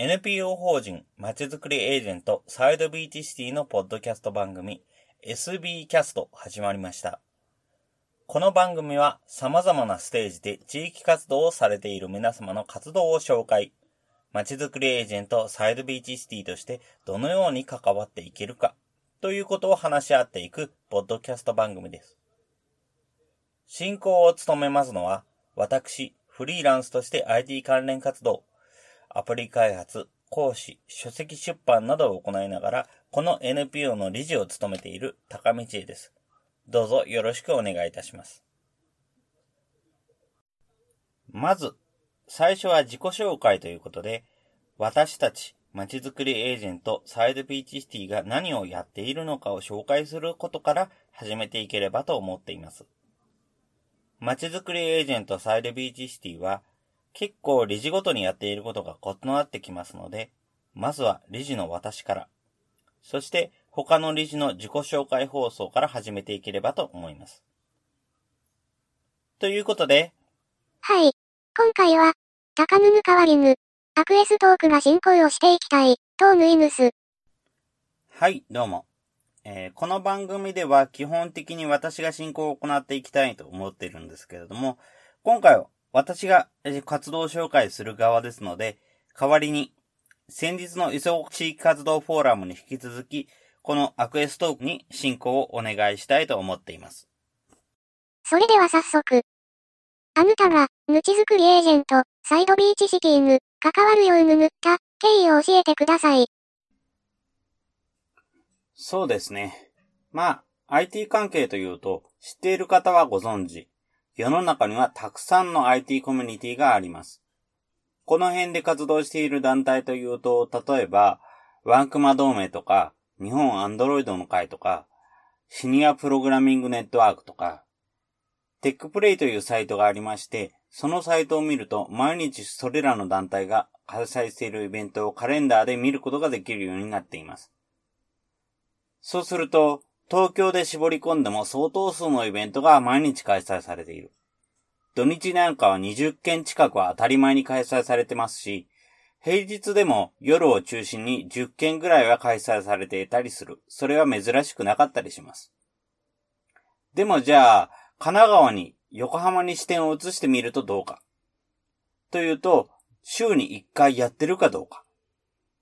NPO 法人まちづくりエージェントサイドビーチシティのポッドキャスト番組 SB キャスト始まりました。この番組は様々なステージで地域活動をされている皆様の活動を紹介、まちづくりエージェントサイドビーチシティとしてどのように関わっていけるかということを話し合っていくポッドキャスト番組です。進行を務めますのは私、フリーランスとして IT 関連活動、アプリ開発、講師、書籍出版などを行いながら、この NPO の理事を務めている高道恵です。どうぞよろしくお願いいたします。まず、最初は自己紹介ということで、私たち、まちづくりエージェントサイドビーチシティが何をやっているのかを紹介することから始めていければと思っています。まちづくりエージェントサイドビーチシティは結構理事ごとにやっていることが異なってきますので、まずは理事の私から、そして他の理事の自己紹介放送から始めていければと思います。ということで、はい。今回は、高ヌヌ代わりぬ、アクエストークが進行をしていきたい、とヌイヌス。はい、どうも。えー、この番組では基本的に私が進行を行っていきたいと思っているんですけれども、今回は私が活動紹介する側ですので、代わりに、先日の磯地域活動フォーラムに引き続き、このアクエストークに進行をお願いしたいと思っています。それでは早速。あなたが、ぬち作りエージェント、サイドビーチシティヌ、関わるようぬぬった経緯を教えてください。そうですね。まあ、IT 関係というと、知っている方はご存知、世の中にはたくさんの IT コミュニティがあります。この辺で活動している団体というと、例えば、ワンクマ同盟とか、日本アンドロイドの会とか、シニアプログラミングネットワークとか、テックプレイというサイトがありまして、そのサイトを見ると毎日それらの団体が開催しているイベントをカレンダーで見ることができるようになっています。そうすると、東京で絞り込んでも相当数のイベントが毎日開催されている。土日なんかは20件近くは当たり前に開催されてますし、平日でも夜を中心に10件ぐらいは開催されていたりする。それは珍しくなかったりします。でもじゃあ、神奈川に横浜に視点を移してみるとどうか。というと、週に1回やってるかどうか。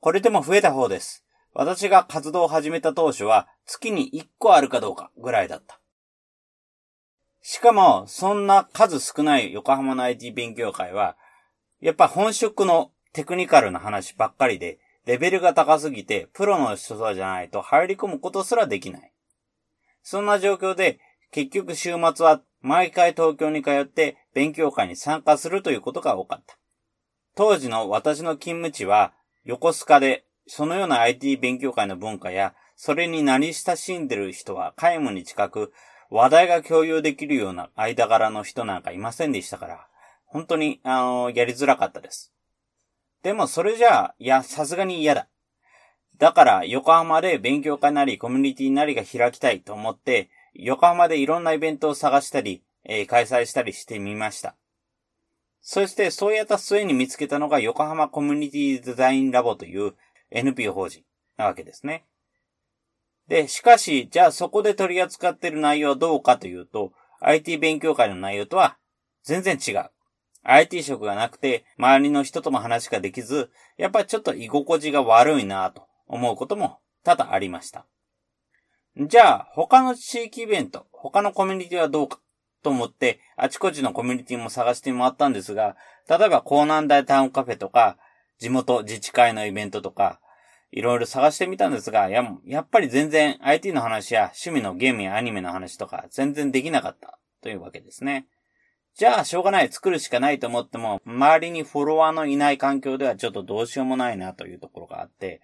これでも増えた方です。私が活動を始めた当初は月に1個あるかどうかぐらいだった。しかも、そんな数少ない横浜の IT 勉強会は、やっぱ本職のテクニカルな話ばっかりで、レベルが高すぎて、プロの人じゃないと入り込むことすらできない。そんな状況で、結局週末は毎回東京に通って勉強会に参加するということが多かった。当時の私の勤務地は横須賀でそのような IT 勉強会の文化や、それに慣れ親しんでる人は皆無に近く、話題が共有できるような間柄の人なんかいませんでしたから、本当に、あの、やりづらかったです。でもそれじゃあ、いや、さすがに嫌だ。だから、横浜で勉強会なりコミュニティなりが開きたいと思って、横浜でいろんなイベントを探したり、えー、開催したりしてみました。そして、そうやった末に見つけたのが横浜コミュニティデザインラボという NPO 法人なわけですね。で、しかし、じゃあそこで取り扱っている内容はどうかというと、IT 勉強会の内容とは全然違う。IT 職がなくて、周りの人とも話ができず、やっぱりちょっと居心地が悪いなと思うことも多々ありました。じゃあ、他の地域イベント、他のコミュニティはどうかと思って、あちこちのコミュニティも探して回ったんですが、例えば、江南大タウンカフェとか、地元自治会のイベントとか、いろいろ探してみたんですが、や、やっぱり全然 IT の話や趣味のゲームやアニメの話とか全然できなかったというわけですね。じゃあ、しょうがない、作るしかないと思っても、周りにフォロワーのいない環境ではちょっとどうしようもないなというところがあって、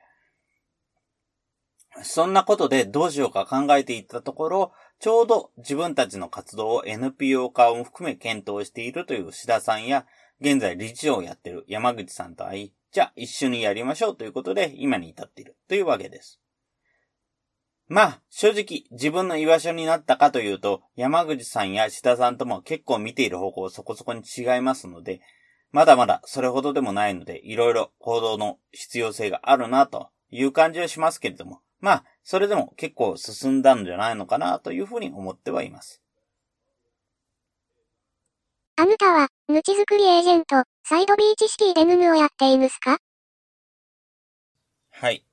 そんなことでどうしようか考えていったところ、ちょうど自分たちの活動を NPO 化を含め検討しているという志田さんや、現在理事長をやっている山口さんと会い、じゃあ一緒にやりましょうということで今に至っているというわけです。まあ、正直自分の居場所になったかというと、山口さんや志田さんとも結構見ている方向そこそこに違いますので、まだまだそれほどでもないので、いろいろ行動の必要性があるなという感じはしますけれども、まあ、それでも結構進んだんじゃないのかなというふうに思ってはいます。あなたは、ぬち作りエージェント、サイドビーチシティでヌヌをやっていますか？はい。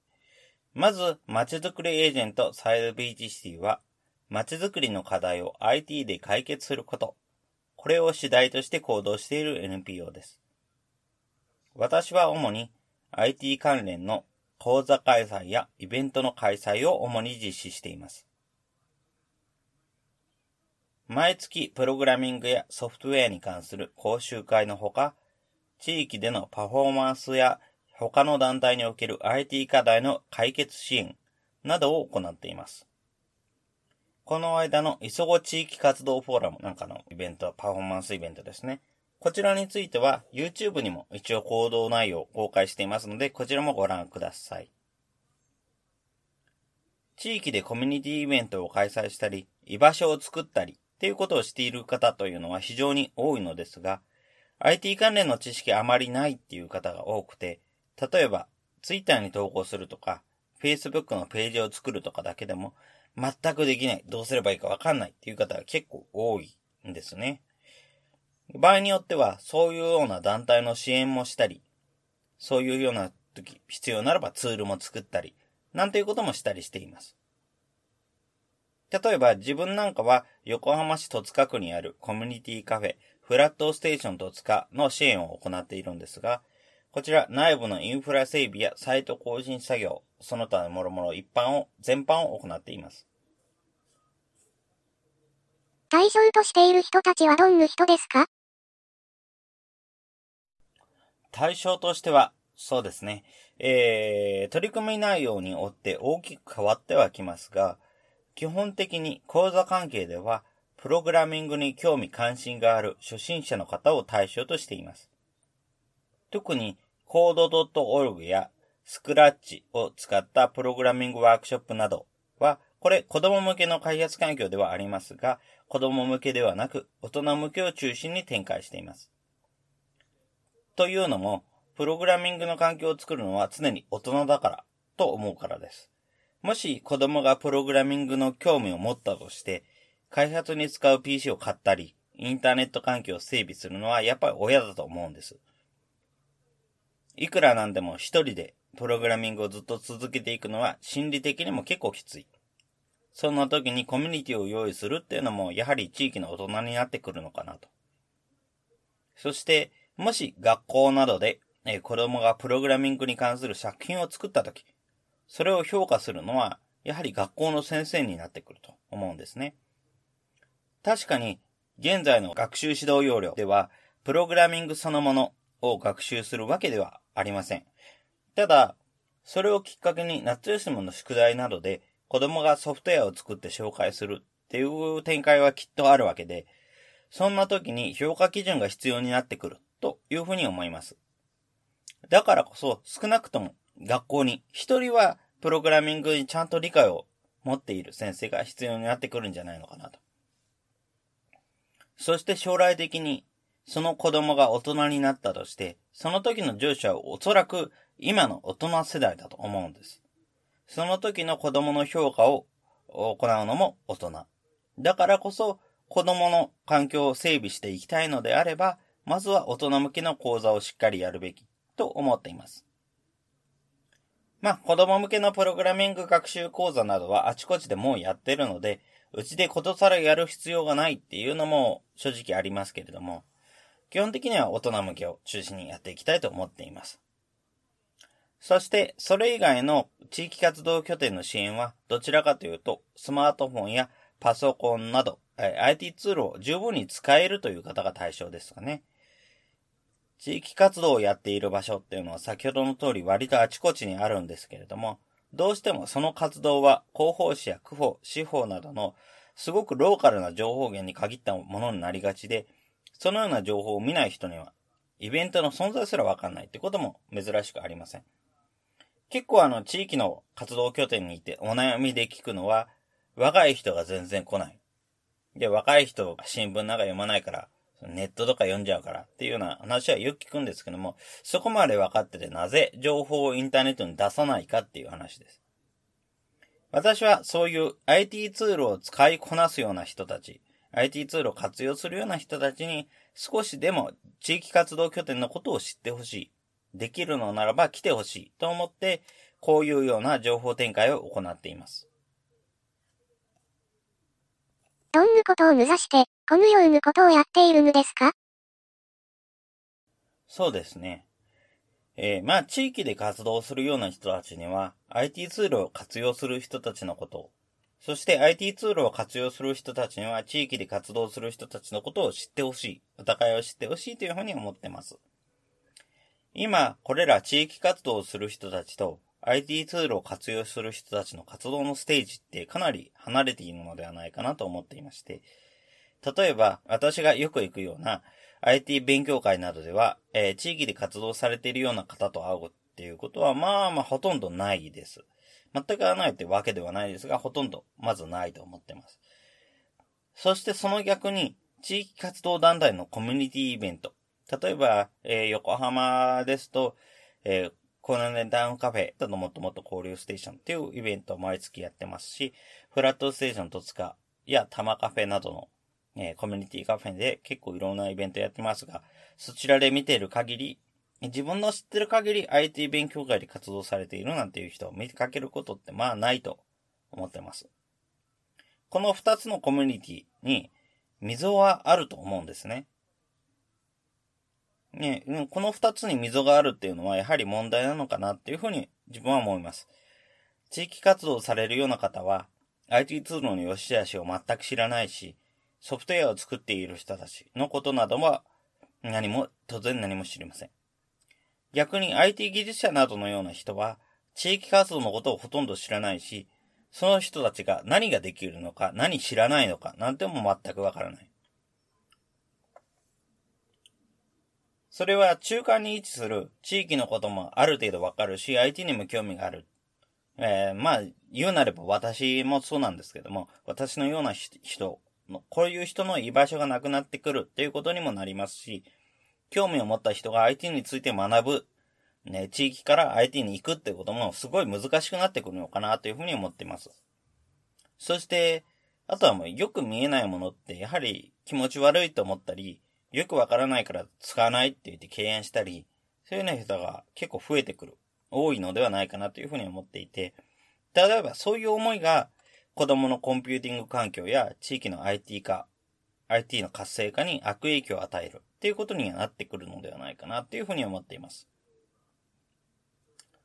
まず、街づくりエージェントサイドビーチシティは、街づくりの課題を IT で解決すること。これを主題として行動している NPO です。私は主に IT 関連の講座開催やイベントの開催を主に実施しています。毎月プログラミングやソフトウェアに関する講習会のほか、地域でのパフォーマンスや他の団体における IT 課題の解決支援などを行っています。この間の磯子地域活動フォーラムなんかのイベント、パフォーマンスイベントですね。こちらについては YouTube にも一応行動内容を公開していますので、こちらもご覧ください。地域でコミュニティイベントを開催したり、居場所を作ったり、っていうことをしている方というのは非常に多いのですが、IT 関連の知識あまりないっていう方が多くて、例えば Twitter に投稿するとか、Facebook のページを作るとかだけでも全くできない、どうすればいいかわかんないっていう方が結構多いんですね。場合によってはそういうような団体の支援もしたり、そういうような時必要ならばツールも作ったり、なんていうこともしたりしています。例えば自分なんかは横浜市戸塚区にあるコミュニティカフェフラットステーション戸塚の支援を行っているんですが、こちら内部のインフラ整備やサイト更新作業、その他のもろもろ一般を、全般を行っています。対象としている人たちはどんな人ですか？対象としては、そうですね。えー、取り組み内容によって大きく変わってはきますが、基本的に講座関係では、プログラミングに興味関心がある初心者の方を対象としています。特に code.org や Scratch を使ったプログラミングワークショップなどは、これ子供向けの開発環境ではありますが、子供向けではなく大人向けを中心に展開しています。というのも、プログラミングの環境を作るのは常に大人だからと思うからです。もし子供がプログラミングの興味を持ったとして、開発に使う PC を買ったり、インターネット環境を整備するのはやっぱり親だと思うんです。いくらなんでも一人でプログラミングをずっと続けていくのは心理的にも結構きつい。そんな時にコミュニティを用意するっていうのもやはり地域の大人になってくるのかなと。そして、もし学校などで、え子供がプログラミングに関する作品を作った時、それを評価するのは、やはり学校の先生になってくると思うんですね。確かに、現在の学習指導要領では、プログラミングそのものを学習するわけではありません。ただ、それをきっかけに夏休みの宿題などで子供がソフトウェアを作って紹介するっていう展開はきっとあるわけで、そんな時に評価基準が必要になってくるというふうに思います。だからこそ少なくとも学校に一人はプログラミングにちゃんと理解を持っている先生が必要になってくるんじゃないのかなと。そして将来的にその子供が大人になったとして、その時の上司はおそらく今の大人世代だと思うんです。その時の子供の評価を行うのも大人。だからこそ子供の環境を整備していきたいのであれば、まずは大人向けの講座をしっかりやるべきと思っています。まあ、子供向けのプログラミング学習講座などはあちこちでもうやってるので、うちでことさらやる必要がないっていうのも正直ありますけれども、基本的には大人向けを中心にやっていきたいと思っています。そして、それ以外の地域活動拠点の支援は、どちらかというと、スマートフォンやパソコンなど、IT ツールを十分に使えるという方が対象ですかね。地域活動をやっている場所っていうのは先ほどの通り割とあちこちにあるんですけれども、どうしてもその活動は広報誌や区法、司法などのすごくローカルな情報源に限ったものになりがちで、そのような情報を見ない人には、イベントの存在すらわかんないってことも珍しくありません。結構あの地域の活動拠点にいてお悩みで聞くのは、若い人が全然来ない。で、若い人が新聞なんか読まないから、ネットとか読んじゃうからっていうような話はよく聞くんですけども、そこまで分かっててなぜ情報をインターネットに出さないかっていう話です。私はそういう IT ツールを使いこなすような人たち、IT ツールを活用するような人たちに少しでも地域活動拠点のことを知ってほしい。できるのならば来てほしいと思って、こういうような情報展開を行っています。どんなことを目指して、このようなことをやっているのですか？そうですね。えー、まあ、地域で活動するような人たちには、IT ツールを活用する人たちのこと、そして IT ツールを活用する人たちには、地域で活動する人たちのことを知ってほしい、お互いを知ってほしいというふうに思ってます。今、これら地域活動をする人たちと、IT ツールを活用する人たちの活動のステージってかなり離れているのではないかなと思っていまして、例えば、私がよく行くような IT 勉強会などでは、えー、地域で活動されているような方と会うっていうことは、まあまあほとんどないです。全く会わないってわけではないですが、ほとんどまずないと思ってます。そしてその逆に、地域活動団体のコミュニティイベント。例えば、えー、横浜ですと、えー、コナネダウンカフェとのもっともっと交流ステーションっていうイベントを毎月やってますし、フラットステーション戸塚やタマカフェなどのえー、コミュニティカフェで結構いろんなイベントやってますが、そちらで見ている限り、自分の知ってる限り IT 勉強会で活動されているなんていう人を見かけることってまあないと思ってます。この二つのコミュニティに溝はあると思うんですね。ね、この二つに溝があるっていうのはやはり問題なのかなっていうふうに自分は思います。地域活動されるような方は IT ツールの良し悪しを全く知らないし、ソフトウェアを作っている人たちのことなどは何も、当然何も知りません。逆に IT 技術者などのような人は地域活動のことをほとんど知らないし、その人たちが何ができるのか、何知らないのか、なんても全くわからない。それは中間に位置する地域のこともある程度わかるし、IT にも興味がある。えー、まあ、言うなれば私もそうなんですけども、私のような人、こういう人の居場所がなくなってくるっていうことにもなりますし、興味を持った人が IT について学ぶ、ね、地域から IT に行くってこともすごい難しくなってくるのかなというふうに思っています。そして、あとはもうよく見えないものってやはり気持ち悪いと思ったり、よくわからないから使わないって言って敬遠したり、そういうような人が結構増えてくる、多いのではないかなというふうに思っていて、例えばそういう思いが子供のコンピューティング環境や地域の IT 化、IT の活性化に悪影響を与えるっていうことにはなってくるのではないかなっていうふうに思っています。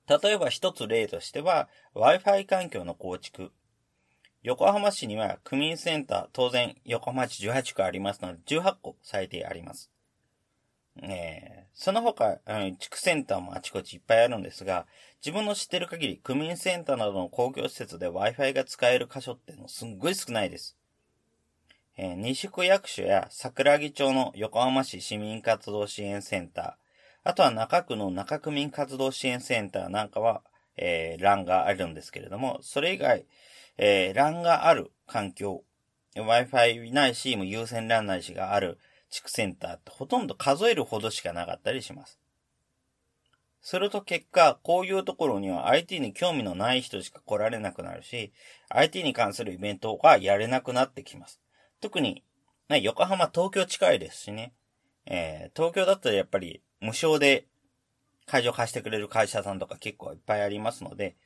例えば一つ例としては Wi-Fi 環境の構築。横浜市には区民センター、当然横浜市18区ありますので18個最低あります。えー、その他、地区センターもあちこちいっぱいあるんですが、自分の知ってる限り、区民センターなどの公共施設で Wi-Fi が使える箇所ってのすんごい少ないです。えー、西区役所や桜木町の横浜市市民活動支援センター、あとは中区の中区民活動支援センターなんかは、えー、欄があるんですけれども、それ以外、えー、欄がある環境、Wi-Fi ないし、も優先欄ないしがある地区センターってほとんど数えるほどしかなかったりします。すると結果、こういうところには IT に興味のない人しか来られなくなるし、IT に関するイベントがやれなくなってきます。特に、ね、横浜、東京近いですしね。えー、東京だったらやっぱり無償で会場貸してくれる会社さんとか結構いっぱいありますので、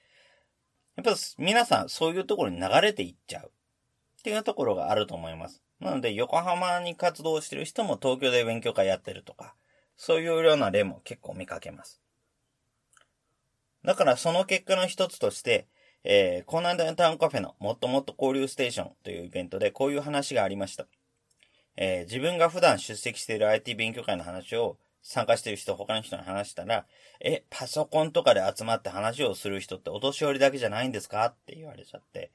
やっぱ皆さんそういうところに流れていっちゃうっていうところがあると思います。なので、横浜に活動してる人も東京で勉強会やってるとか、そういうような例も結構見かけます。だからその結果の一つとして、えー、コーナータウンカフェのもっともっと交流ステーションというイベントでこういう話がありました。えー、自分が普段出席している IT 勉強会の話を参加している人、他の人に話したら、え、パソコンとかで集まって話をする人ってお年寄りだけじゃないんですか？って言われちゃって、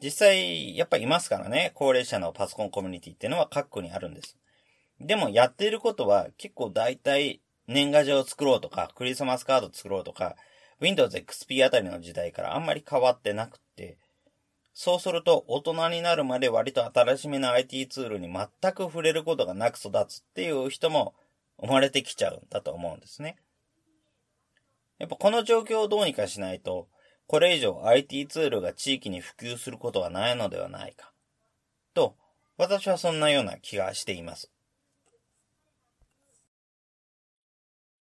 実際、やっぱいますからね、高齢者のパソコンコミュニティっていうのは各区にあるんです。でもやっていることは結構大体年賀状を作ろうとか、クリスマスカード作ろうとか、Windows XP あたりの時代からあんまり変わってなくて、そうすると、大人になるまで割と新しめな IT ツールに全く触れることがなく育つっていう人も生まれてきちゃうんだと思うんですね。やっぱこの状況をどうにかしないと、これ以上 IT ツールが地域に普及することはないのではないか。と、私はそんなような気がしています。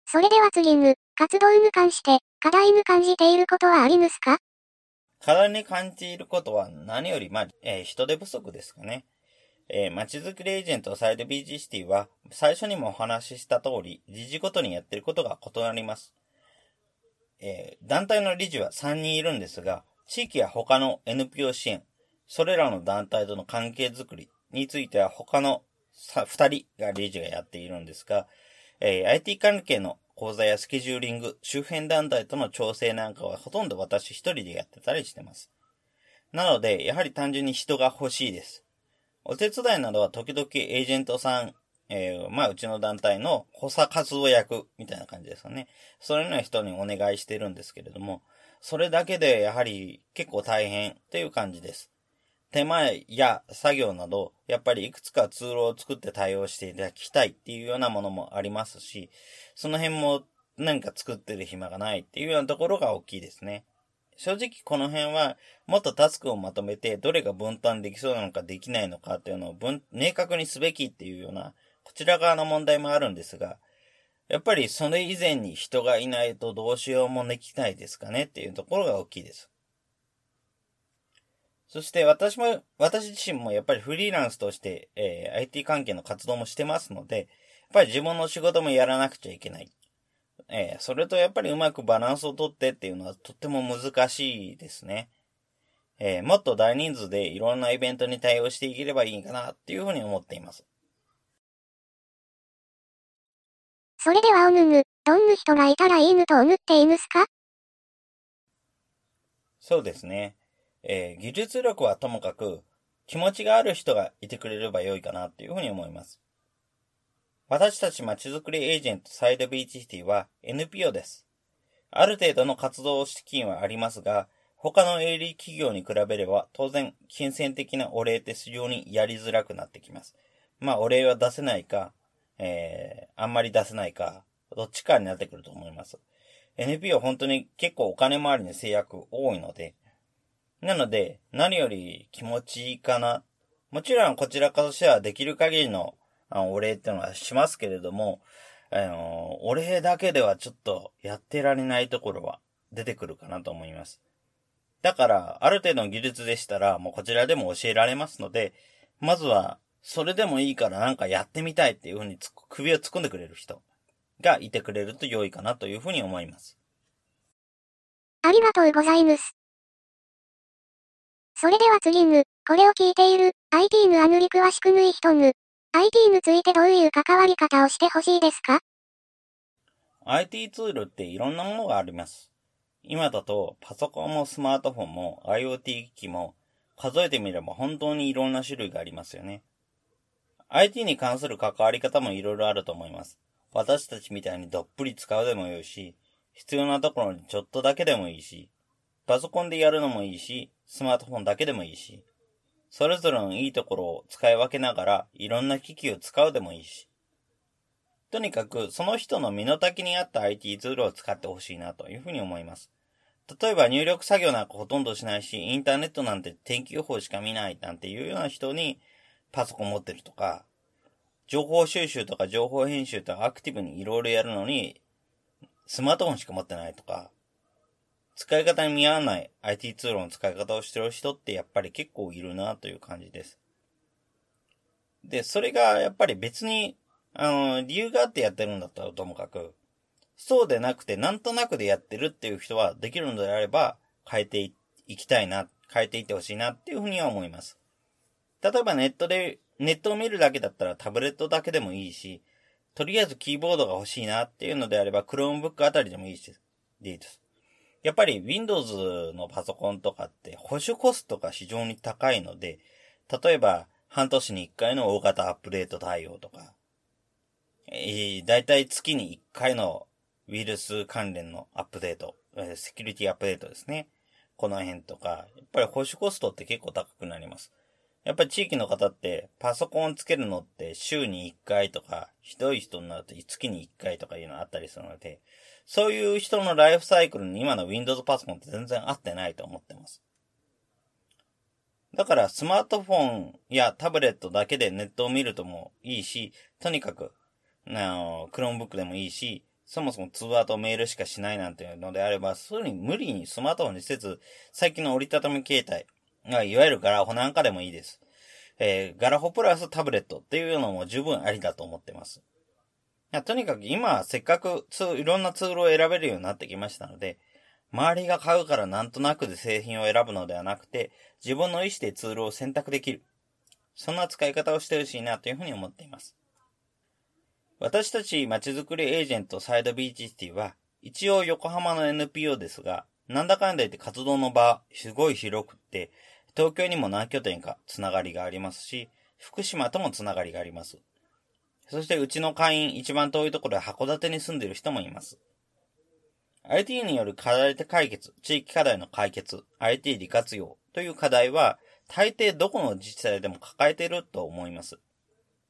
それでは次に、活動に関して課題に感じていることはありますか？課題に感じることは何より、まあ、えー、人手不足ですかね。えー、街づくりエージェントサイド BG シティは、最初にもお話しした通り、理事ごとにやってることが異なります。えー、団体の理事は3人いるんですが、地域や他の NPO 支援、それらの団体との関係づくりについては他の2人が理事がやっているんですが、えー、IT 関係の講座やスケジューリング、周辺団体との調整なんかはほとんど私一人でやってたりしてます。なので、やはり単純に人が欲しいです。お手伝いなどは時々エージェントさん、えー、まあ、うちの団体の補佐活動役みたいな感じですかね。そういうような人にお願いしてるんですけれども、それだけでやはり結構大変っていう感じです。手前や作業など、やっぱりいくつかツールを作って対応していただきたいっていうようなものもありますし、その辺も何か作ってる暇がないっていうようなところが大きいですね。正直この辺はもっとタスクをまとめてどれが分担できそうなのかできないのかっていうのを分明確にすべきっていうようなこちら側の問題もあるんですが、やっぱりそれ以前に人がいないとどうしようもできないですかねっていうところが大きいです。そして私も、私自身もやっぱりフリーランスとして、えー、IT 関係の活動もしてますので、やっぱり自分の仕事もやらなくちゃいけない。えー、それとやっぱりうまくバランスをとってっていうのはとっても難しいですね。えー、もっと大人数でいろんなイベントに対応していければいいかなっていうふうに思っています。それではおぬぬ、どんな人がいたらいいぬと思っていますか？そうですね。えー、技術力はともかく、気持ちがある人がいてくれれば良いかなっていうふうに思います。私たち街づくりエージェントサイドビーチシティは NPO です。ある程度の活動資金はありますが、他の営利企業に比べれば当然金銭的なお礼って非常にやりづらくなってきます。まあお礼は出せないか、えー、あんまり出せないか、どっちかになってくると思います。NPO 本当に結構お金回りの制約多いので、なので、何より気持ちいいかな。もちろんこちらとしてはできる限りのお礼っていうのはしますけれども、あの、お礼だけではちょっとやってられないところは出てくるかなと思います。だから、ある程度の技術でしたら、もうこちらでも教えられますので、まずは、それでもいいからなんかやってみたいっていうふうに首を突っ込んでくれる人がいてくれると良いかなというふうに思います。ありがとうございます。それでは次ぬ、これを聞いている、IT ぬあぬり詳しくぬい人ぬ。IT についてどういう関わり方をしてほしいですか ?IT ツールっていろんなものがあります。今だと、パソコンもスマートフォンも IoT 機器も、数えてみれば本当にいろんな種類がありますよね。IT に関する関わり方もいろいろあると思います。私たちみたいにどっぷり使うでもよいし、必要なところにちょっとだけでもいいし、パソコンでやるのもいいし、スマートフォンだけでもいいし、それぞれのいいところを使い分けながら、いろんな機器を使うでもいいし。とにかく、その人の身の丈に合った IT ツールを使ってほしいなというふうに思います。例えば入力作業なんかほとんどしないし、インターネットなんて天気予報しか見ないなんていうような人にパソコン持ってるとか、情報収集とか情報編集とかアクティブにいろいろやるのに、スマートフォンしか持ってないとか、使い方に見合わない IT ツールの使い方をしてる人ってやっぱり結構いるなという感じです。で、それがやっぱり別に、あの、理由があってやってるんだったらともかく、そうでなくてなんとなくでやってるっていう人はできるのであれば変えていきたいな、変えていってほしいなっていうふうには思います。例えばネットで、ネットを見るだけだったらタブレットだけでもいいし、とりあえずキーボードが欲しいなっていうのであれば Chromebook あたりでもいいし、でいいです。やっぱり Windows のパソコンとかって保守コストが非常に高いので、例えば半年に1回の大型アップデート対応とか、えー、だいたい月に1回のウイルス関連のアップデート、えー、セキュリティアップデートですね。この辺とか、やっぱり保守コストって結構高くなります。やっぱり地域の方ってパソコンつけるのって週に1回とか、ひどい人になると月に1回とかいうのあったりするので、そういう人のライフサイクルに今の Windows パソコンって全然合ってないと思ってます。だからスマートフォンやタブレットだけでネットを見るともいいし、とにかく、あの、 Chromebook でもいいし、そもそも通話とメールしかしないなんていうのであれば、そういうに無理にスマートフォンにせず、最近の折りたたみ携帯、いわゆるガラホなんかでもいいです。えー、ガラホプラスタブレットっていうのも十分ありだと思ってます。いやとにかく今、せっかくツいろんなツールを選べるようになってきましたので、周りが買うからなんとなくで製品を選ぶのではなくて、自分の意思でツールを選択できる。そんな使い方をしてほしいなというふうに思っています。私たち街づくりエージェントサイドビーチシティは、一応横浜の NPO ですが、なんだかんだ言って活動の場、すごい広くって、東京にも何拠点かつながりがありますし、福島ともつながりがあります。そしてうちの会員一番遠いところで函館に住んでいる人もいます。IT による課題解決、地域課題の解決、IT 利活用という課題は、大抵どこの自治体でも抱えていると思います。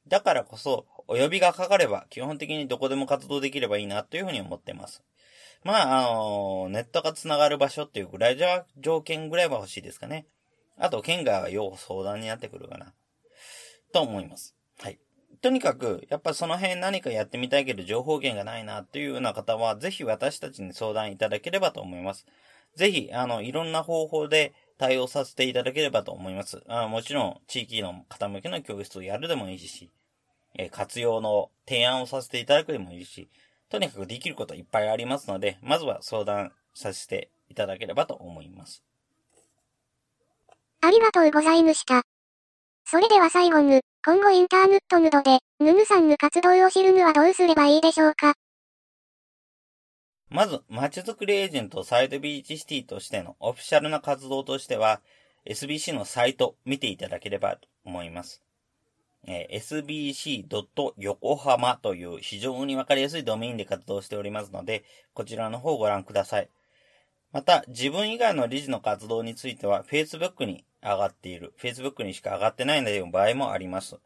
だからこそ、お呼びがかかれば、基本的にどこでも活動できればいいなというふうに思っています。まあ、あの、ネットが繋がる場所っていうぐらいじゃ、条件ぐらいは欲しいですかね。あと、県外は要相談になってくるかな。と思います。はい。とにかく、やっぱその辺何かやってみたいけど情報源がないなっていうような方は、ぜひ私たちに相談いただければと思います。ぜひ、あの、いろんな方法で対応させていただければと思います。あもちろん、地域の方向けの教室をやるでもいいし、え活用の提案をさせていただくでもいいし、とにかくできることいっぱいありますので、まずは相談させていただければと思います。ありがとうございました。それでは最後に、今後インターネットヌドで、ヌヌさんの活動を知るにはどうすればいいでしょうか？まず、街づくりエージェントサイドビーチシティとしてのオフィシャルな活動としては、SBC のサイト見ていただければと思います。えー、sbc.yokohama という非常にわかりやすいドメインで活動しておりますので、こちらの方をご覧ください。また、自分以外の理事の活動については、Facebook に上がっている、Facebook にしか上がってないので場合もあります。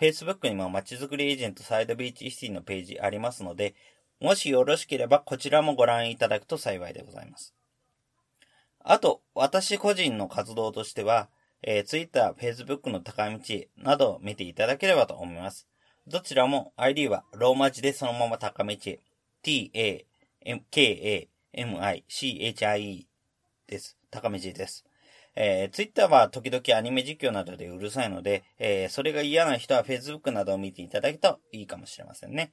Facebook にも街づくりエージェントサイドビーチシティのページありますので、もしよろしければこちらもご覧いただくと幸いでございます。あと、私個人の活動としては、えー、Twitter、Facebook の高道などを見ていただければと思います。どちらも ID はローマ字でそのまま高道 t, a, m, k, a, M-I-C-H-I-E です。高めじです。えー、ツイッターは時々アニメ実況などでうるさいので、えー、それが嫌な人は Facebook などを見ていただくといいかもしれませんね。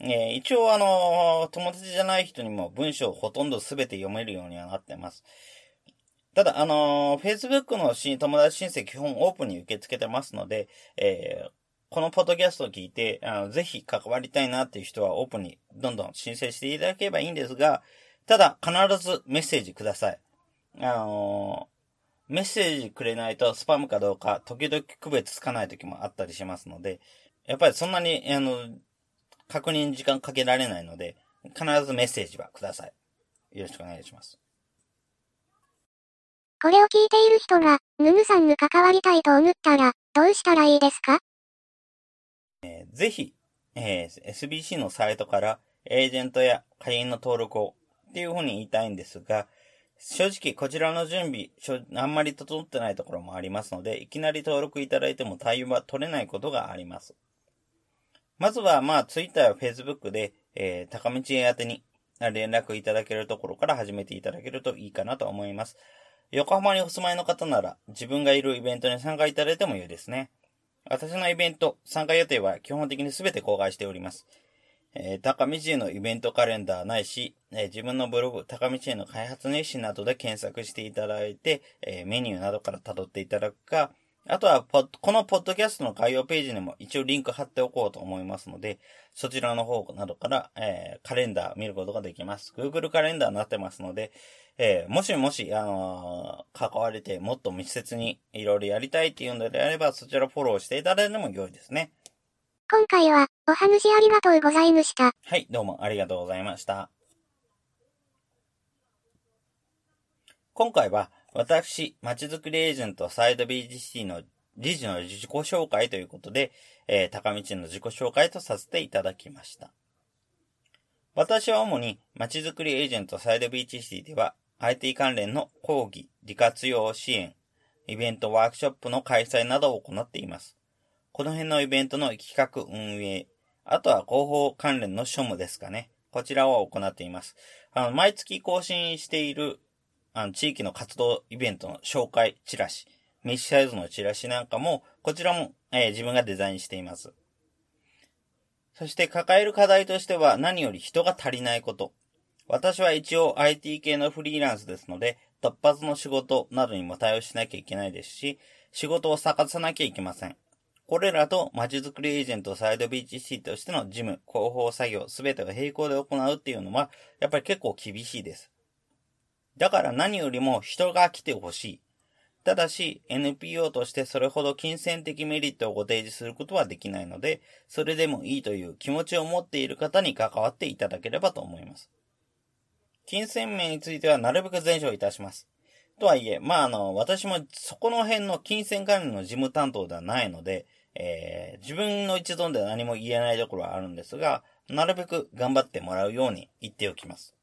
えー、一応あの友達じゃない人にも文章をほとんど全て読めるようにはなってます。ただ、あの Facebook の友達申請基本オープンに受け付けてますので、えー、このポッドキャストを聞いて、あのぜひ関わりたいなっていう人はオープンにどんどん申請していただければいいんですが、ただ、必ずメッセージください。あのー、メッセージくれないとスパムかどうか、時々区別つかない時もあったりしますので、やっぱりそんなに、あの、確認時間かけられないので、必ずメッセージはください。よろしくお願いします。これを聞いている人が、ヌヌさんに関わりたいと思ったら、どうしたらいいですか？えー、ぜひ、えー、SBC のサイトから、エージェントや会員の登録をっていうふうに言いたいんですが、正直こちらの準備、あんまり整ってないところもありますので、いきなり登録いただいても対応は取れないことがあります。まずは、まあ、Twitter や Facebook で、えー、高道へ宛てに連絡いただけるところから始めていただけるといいかなと思います。横浜にお住まいの方なら、自分がいるイベントに参加いただいてもいいですね。私のイベント、参加予定は基本的に全て公開しております。えー、高道へのイベントカレンダーないし、えー、自分のブログ、高道への開発熱心などで検索していただいて、えー、メニューなどから辿っていただくか、あとはこのポッドキャストの概要ページにも一応リンク貼っておこうと思いますので、そちらの方などから、えー、カレンダー見ることができます。Google カレンダーになってますので、えー、もしもし、あのー、関われてもっと密接にいろいろやりたいっていうのであれば、そちらフォローしていただいても良いですね。今回は、お話ありがとうございました。はい、どうもありがとうございました。今回は私、まちづくりエージェントサイドビーチシティの理事の自己紹介ということで、えー、高道の自己紹介とさせていただきました。私は主にまちづくりエージェントサイドビーチシティでは IT 関連の講義、利活用支援、イベントワークショップの開催などを行っています。この辺のイベントの企画運営、あとは広報関連の書務ですかね。こちらを行っています。あの、毎月更新している、あの、地域の活動イベントの紹介チラシ、メッシサイズのチラシなんかも、こちらも、えー、自分がデザインしています。そして抱える課題としては何より人が足りないこと。私は一応 IT 系のフリーランスですので、突発の仕事などにも対応しなきゃいけないですし、仕事を探さなきゃいけません。これらと街づくりエージェントサイドビーチシティとしての事務、広報作業、すべてを並行で行うっていうのは、やっぱり結構厳しいです。だから何よりも人が来てほしい。ただし、NPO としてそれほど金銭的メリットをご提示することはできないので、それでもいいという気持ちを持っている方に関わっていただければと思います。金銭面についてはなるべく全書いたします。とはいえ、まあ、あの、私もそこの辺の金銭管理の事務担当ではないので、えー、自分の一存では何も言えないところはあるんですが、なるべく頑張ってもらうように言っておきます。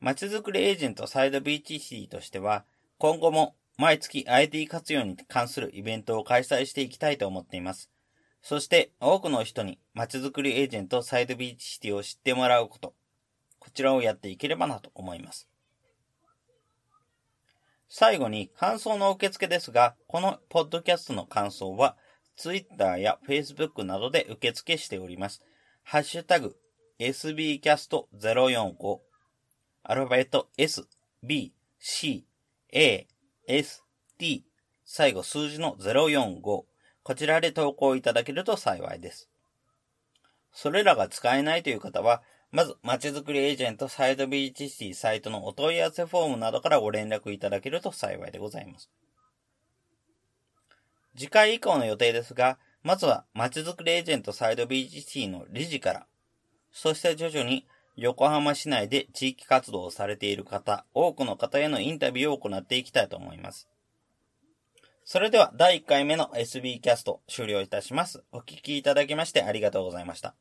街づくりエージェントサイドビーチシティとしては、今後も毎月 IT 活用に関するイベントを開催していきたいと思っています。そして多くの人に街づくりエージェントサイドビーチシティを知ってもらうこと、こちらをやっていければなと思います。最後に感想の受付ですが、このポッドキャストの感想は、Twitter や Facebook などで受付しております。ハッシュタグ、sbcast045、アルファベット S、B、C、A、S、T、最後数字の045、こちらで投稿いただけると幸いです。それらが使えないという方は、まず、まちづくりエージェントサイドビーチシティサイトのお問い合わせフォームなどからご連絡いただけると幸いでございます。次回以降の予定ですが、まずは、まちづくりエージェントサイドビーチシティの理事から、そして徐々に横浜市内で地域活動をされている方、多くの方へのインタビューを行っていきたいと思います。それでは第1回目の SB キャスト終了いたします。お聞きいただきましてありがとうございました。